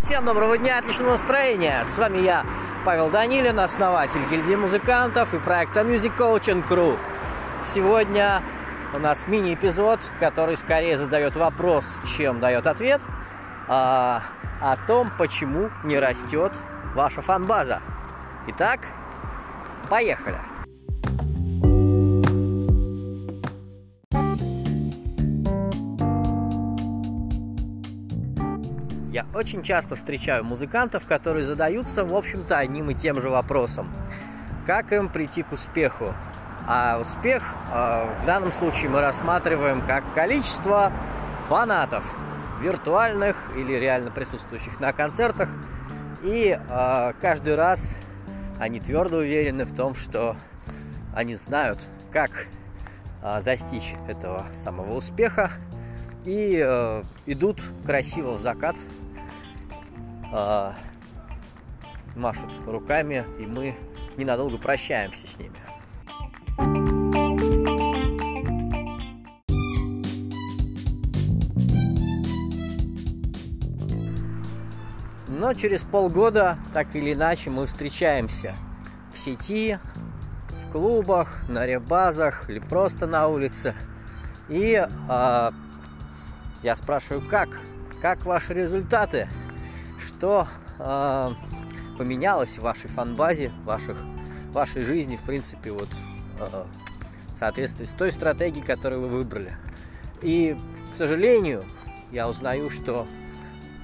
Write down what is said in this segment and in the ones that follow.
Всем доброго дня, отличного настроения! С вами я, Павел Данилин, основатель гильдии музыкантов и проекта Music Coaching Crew. Сегодня у нас мини-эпизод, который скорее задает вопрос, чем дает ответ, а, о том, почему не растет ваша фан-база. Итак, поехали! Я очень часто встречаю музыкантов, которые задаются, в общем-то, одним и тем же вопросом. Как им прийти к успеху? А успех э, в данном случае мы рассматриваем как количество фанатов, виртуальных или реально присутствующих на концертах. И э, каждый раз они твердо уверены в том, что они знают, как э, достичь этого самого успеха и идут красиво в закат э, машут руками, и мы ненадолго прощаемся с ними. Но через полгода, так или иначе, мы встречаемся в сети, в клубах, на ребазах или просто на улице. И э, я спрашиваю, как? Как ваши результаты? Что э, поменялось в вашей фанбазе, в ваших, в вашей жизни, в принципе, вот э, в соответствии с той стратегией, которую вы выбрали. И, к сожалению, я узнаю, что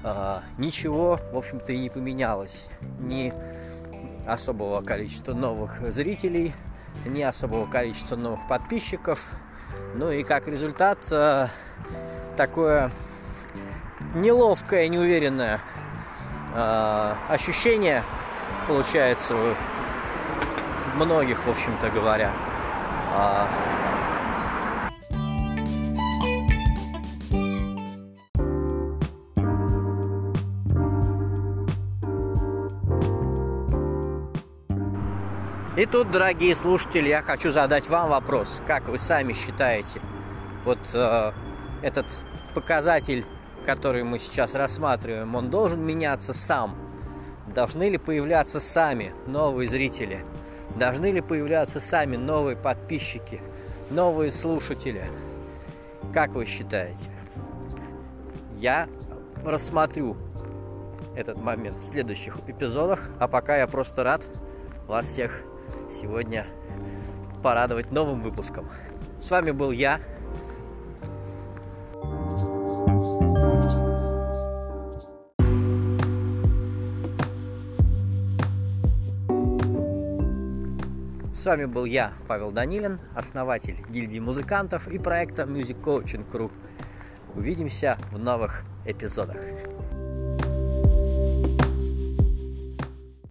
э, ничего, в общем-то, и не поменялось. Ни особого количества новых зрителей, ни особого количества новых подписчиков. Ну и как результат э, такое неловкое, неуверенное э, ощущение получается многих, в общем-то говоря. А, И тут, дорогие слушатели, я хочу задать вам вопрос. Как вы сами считаете, вот э, этот показатель который мы сейчас рассматриваем, он должен меняться сам? Должны ли появляться сами новые зрители? Должны ли появляться сами новые подписчики, новые слушатели? Как вы считаете? Я рассмотрю этот момент в следующих эпизодах, а пока я просто рад вас всех сегодня порадовать новым выпуском. С вами был я, С вами был я, Павел Данилин, основатель гильдии музыкантов и проекта Music Coaching Crew. Увидимся в новых эпизодах.